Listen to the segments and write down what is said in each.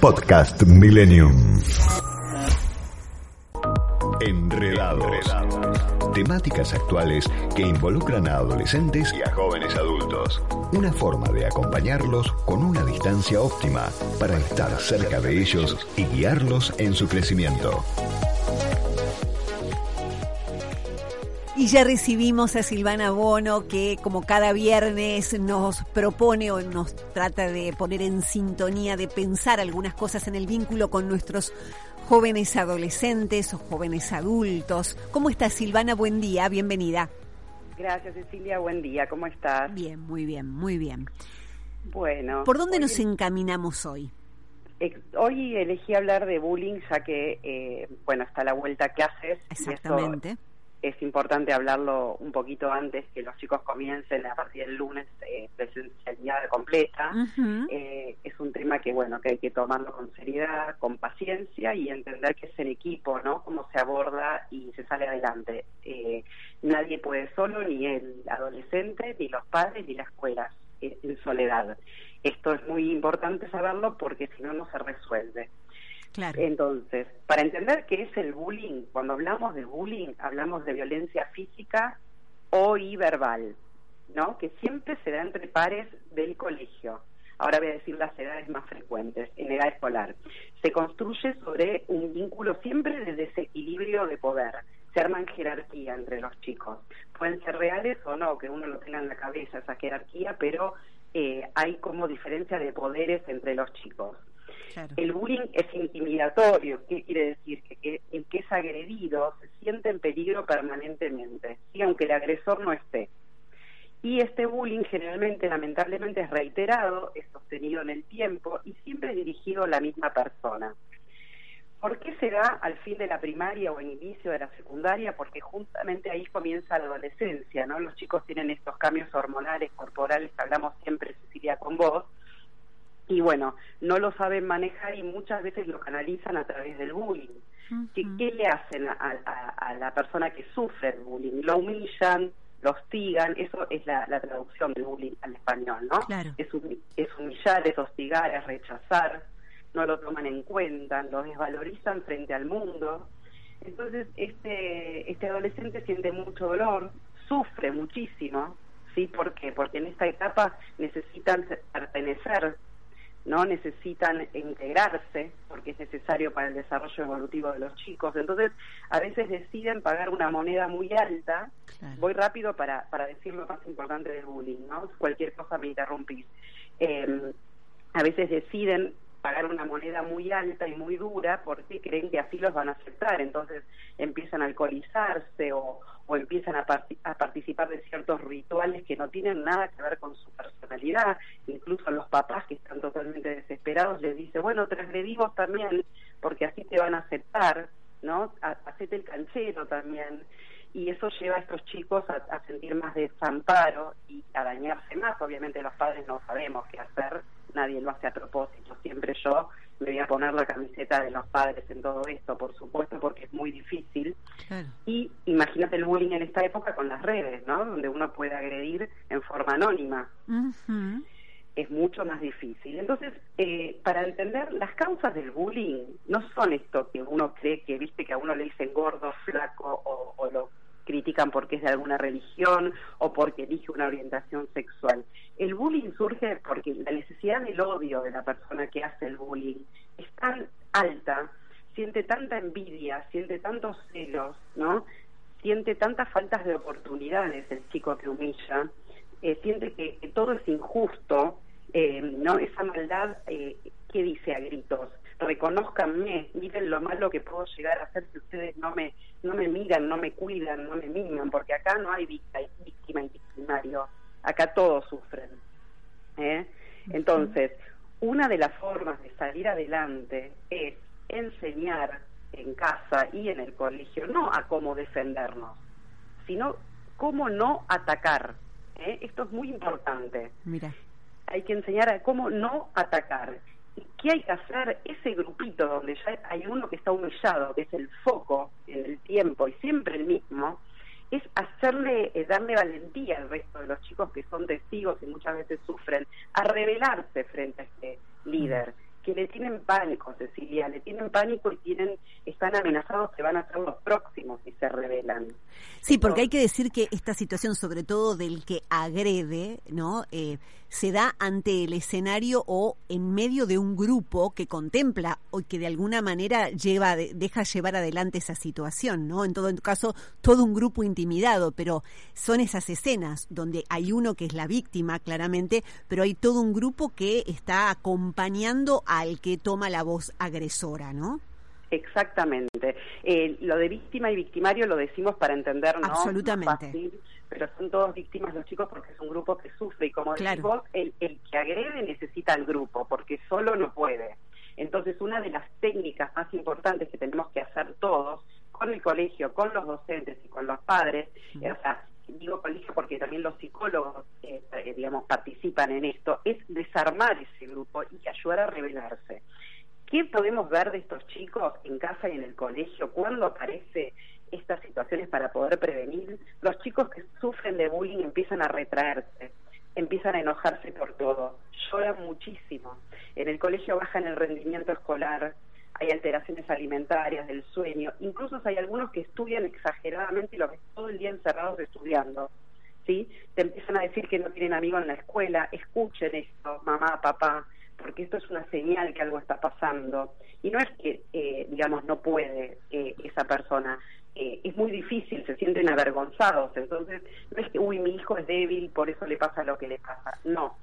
Podcast Millennium. Enredados. Temáticas actuales que involucran a adolescentes y a jóvenes adultos. Una forma de acompañarlos con una distancia óptima para estar cerca de ellos y guiarlos en su crecimiento. Y ya recibimos a Silvana Bono, que como cada viernes nos propone o nos trata de poner en sintonía, de pensar algunas cosas en el vínculo con nuestros jóvenes adolescentes o jóvenes adultos. ¿Cómo estás, Silvana? Buen día, bienvenida. Gracias, Cecilia. Buen día. ¿Cómo estás? Bien, muy bien, muy bien. Bueno. ¿Por dónde hoy- nos encaminamos hoy? Hoy elegí hablar de bullying, ya que, eh, bueno, está la vuelta que y eso Exactamente. Es importante hablarlo un poquito antes que los chicos comiencen a partir del lunes eh, presencialidad completa. Eh, es un tema que, bueno, que hay que tomarlo con seriedad, con paciencia y entender que es el equipo, ¿no? Cómo se aborda y se sale adelante. Eh, nadie puede solo, ni el adolescente, ni los padres, ni la escuela, eh, en soledad. Esto es muy importante saberlo porque si no, no se resuelve. Entonces, para entender qué es el bullying, cuando hablamos de bullying, hablamos de violencia física o y verbal, ¿no? Que siempre se da entre pares del colegio. Ahora voy a decir las edades más frecuentes, en edad escolar. Se construye sobre un vínculo siempre de desequilibrio de poder. Se arman jerarquía entre los chicos. Pueden ser reales o no, que uno lo tenga en la cabeza esa jerarquía, pero eh, hay como diferencia de poderes entre los chicos. El bullying es intimidatorio, ¿qué quiere decir? Que, que el que es agredido se siente en peligro permanentemente, ¿sí? aunque el agresor no esté. Y este bullying generalmente, lamentablemente, es reiterado, es sostenido en el tiempo y siempre dirigido a la misma persona. ¿Por qué se da al fin de la primaria o en inicio de la secundaria? Porque justamente ahí comienza la adolescencia, ¿no? Los chicos tienen estos cambios hormonales, corporales, hablamos siempre, Cecilia, con vos, y bueno, no lo saben manejar y muchas veces lo canalizan a través del bullying. ¿Qué, Ujú. qué le hacen a, a- a la persona que sufre el bullying? Lo humillan, lo hostigan, eso es la, la traducción del bullying al español, ¿no? Claro. Es, es humillar, es hostigar, es rechazar, no lo toman en cuenta, lo desvalorizan frente al mundo. Entonces, este, este adolescente siente mucho dolor, sufre muchísimo, ¿sí? ¿Por qué? Porque en esta etapa necesitan pertenecer, no necesitan integrarse porque es necesario para el desarrollo evolutivo de los chicos. Entonces, a veces deciden pagar una moneda muy alta. Claro. Voy rápido para, para decir lo más importante del bullying, ¿no? Cualquier cosa me interrumpís. Eh, a veces deciden pagar una moneda muy alta y muy dura porque creen que así los van a aceptar. Entonces empiezan a alcoholizarse o, o empiezan a, a participar de ciertos rituales que no tienen nada que ver con su personalidad. Incluso a los papás que están totalmente desesperados les dice, bueno, transgredimos también porque así te van a aceptar, ¿no? Ha- Hacete el canchero también. Y eso lleva a estos chicos a sentir más desamparo y a dañarse más. Obviamente los padres no sabemos qué hacer, nadie lo hace a propósito. Siempre yo me voy a poner la camiseta de los padres en todo esto, por supuesto, porque es muy difícil. Claro. Y imagínate el bullying en esta época con las redes, ¿no? Donde uno puede agredir en forma anónima. Es mucho más difícil. Entonces, eh, para entender las causas del bullying, no son esto que uno cree que, viste, que a uno le dicen gordo, flaco o, o lo critican porque es de alguna religión o porque elige una orientación sexual. El bullying surge porque la necesidad del odio de la persona que hace el bullying es tan alta, siente tanta envidia, siente tantos celos, ¿no? Siente tantas faltas de oportunidades el chico que humilla, eh, siente que, todo es injusto, eh, ¿no? Esa maldad eh, que dice a gritos, reconozcanme, miren lo malo que puedo llegar a hacer si ustedes no me, no me miran, no me cuidan, no me miman, porque acá no hay víctima, víctima y victimario, acá todos sufren. ¿eh? Entonces, una de las formas de salir adelante es enseñar en casa y en el colegio no a cómo defendernos, sino cómo no atacar. ¿eh? Esto es muy importante. Mira. Hay que enseñar a cómo no atacar. ¿Y qué hay que hacer? Ese grupito donde ya hay uno que está humillado, que es el foco en el tiempo y siempre el mismo, es hacerle, eh, darle valentía al resto de los chicos que son testigos y muchas veces sufren, a rebelarse frente a este líder que le tienen pánico, Cecilia, le tienen pánico y tienen, están amenazados que van a ser los próximos si se rebelan. Sí, porque hay que decir que esta situación, sobre todo del que agrede, ¿no? Eh, se da ante el escenario o en medio de un grupo que contempla o que de alguna manera lleva, deja llevar adelante esa situación, ¿no? En todo caso, todo un grupo intimidado, pero son esas escenas donde hay uno que es la víctima, claramente, pero hay todo un grupo que está acompañando al que toma la voz agresora, ¿no? Exactamente. Eh, lo de víctima y victimario lo decimos para entendernos. Absolutamente. pero son todos víctimas los chicos porque es un grupo que sufre y como claro. el, el que agrede necesita al grupo porque solo no puede. Entonces, una de las técnicas más importantes que tenemos que hacer todos, con el colegio, con los docentes y con los padres, o sea, digo colegio porque también los psicólogos, eh, eh, digamos, participan en esto, es desarmar ese grupo y ayudar a revelarse. ¿Qué podemos ver de estos chicos en casa y en el colegio? ¿Cuándo aparece estas situaciones para poder prevenir? Los chicos que sufren de bullying empiezan a retraerse, empiezan a enojarse por todo, lloran muchísimo. En el colegio bajan el rendimiento escolar, hay alteraciones alimentarias, del sueño, incluso hay algunos que estudian exageradamente y lo ves todo el día encerrados estudiando. ¿Sí? Te empiezan a decir que no tienen amigos en la escuela, escuchen esto, mamá, papá, porque esto es una señal que algo está pasando. Y no es que, eh, digamos, no puede eh, esa persona, eh, es muy difícil, se sienten avergonzados. Entonces, no es que, uy, mi hijo es débil, por eso le pasa lo que le pasa. No,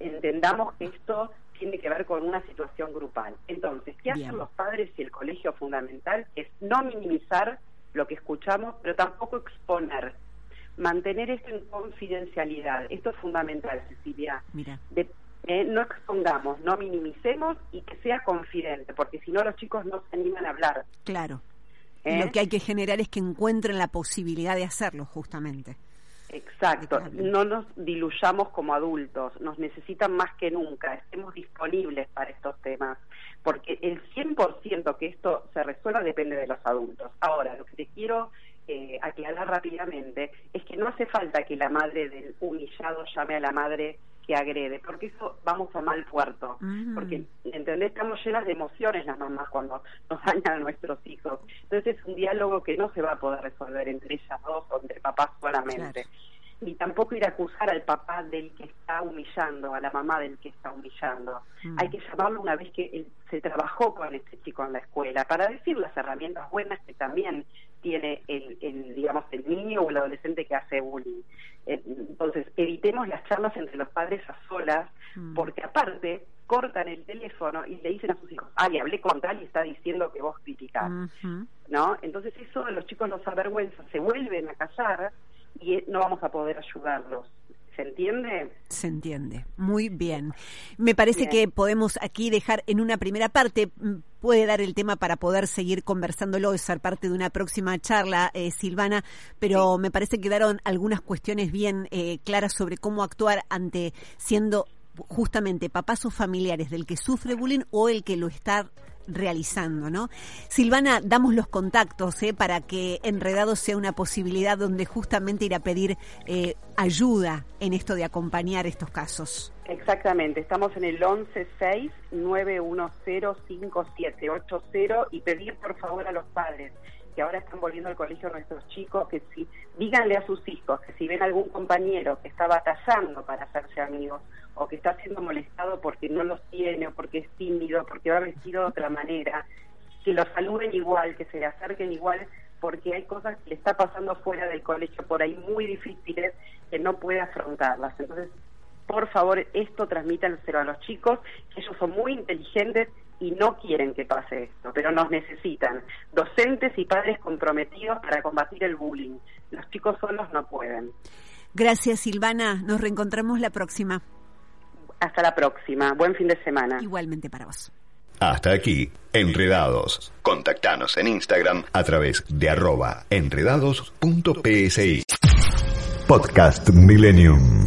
entendamos que esto tiene que ver con una situación grupal. Entonces, ¿qué hacen los padres y el colegio fundamental? Es no minimizar lo que escuchamos, pero tampoco exponer mantener esto en confidencialidad. Esto es fundamental, Cecilia. Mira. Eh, no expongamos, no minimicemos y que sea confidente, porque si no los chicos no se animan a hablar. Claro. ¿Eh? Lo que hay que generar es que encuentren la posibilidad de hacerlo, justamente. Exacto, no nos diluyamos como adultos, nos necesitan más que nunca, estemos disponibles para estos temas, porque el 100% que esto se resuelva depende de los adultos. Ahora, lo que te quiero eh, aclarar rápidamente es que no hace falta que la madre del humillado llame a la madre que agrede, porque eso vamos a mal puerto, porque, ¿entendés? Estamos llenas de emociones las mamás cuando nos dañan a nuestros hijos. Entonces es un diálogo que no se va a poder resolver entre ellas dos o entre papás solamente. Y tampoco ir a acusar al papá del que está humillando, a la mamá del que está humillando. Mm. Hay que llamarlo una vez que él se trabajó con este chico en la escuela, para decir las herramientas buenas que también tiene el, el digamos, el niño o el adolescente que hace bullying. Eh, evitemos las charlas entre los padres a solas, mm. porque aparte cortan el teléfono y le dicen a sus hijos, ay, hablé con tal y está diciendo que vos criticás, ¿no? Entonces eso los chicos los avergüenza, se vuelven a callar y no vamos a poder ayudarlos. ¿Se entiende? Se entiende. Muy bien. Me parece que podemos aquí dejar en una primera parte, mm, puede dar el tema para poder seguir conversándolo, ser parte de una próxima charla, eh, Silvana, pero me parece que quedaron algunas cuestiones bien eh, claras sobre cómo actuar ante siendo justamente papás o familiares del que sufre bullying o el que lo está realizando, ¿no? Silvana, damos los contactos ¿eh? para que Enredado sea una posibilidad donde justamente ir a pedir eh, ayuda en esto de acompañar estos casos. Exactamente, estamos en el 116-910-5780 y pedir por favor a los padres que ahora están volviendo al colegio nuestros chicos, que si díganle a sus hijos que si ven algún compañero que está batallando para hacerse amigos o que está siendo molestado porque no los tiene o porque es tímido, porque va vestido de otra manera, que lo saluden igual, que se le acerquen igual, porque hay cosas que le está pasando fuera del colegio por ahí muy difíciles que no puede afrontarlas. Entonces, por favor, esto transmítanselo a los chicos, que ellos son muy inteligentes y no quieren que pase esto, pero nos necesitan. Docentes y padres comprometidos para combatir el bullying. Los chicos solos no pueden. Gracias, Silvana. Nos reencontramos la próxima Hasta la próxima. Buen fin de semana. Igualmente para vos. Hasta aquí, Enredados. Contactanos en Instagram a través de arroba enredados.psi. Podcast Millennium.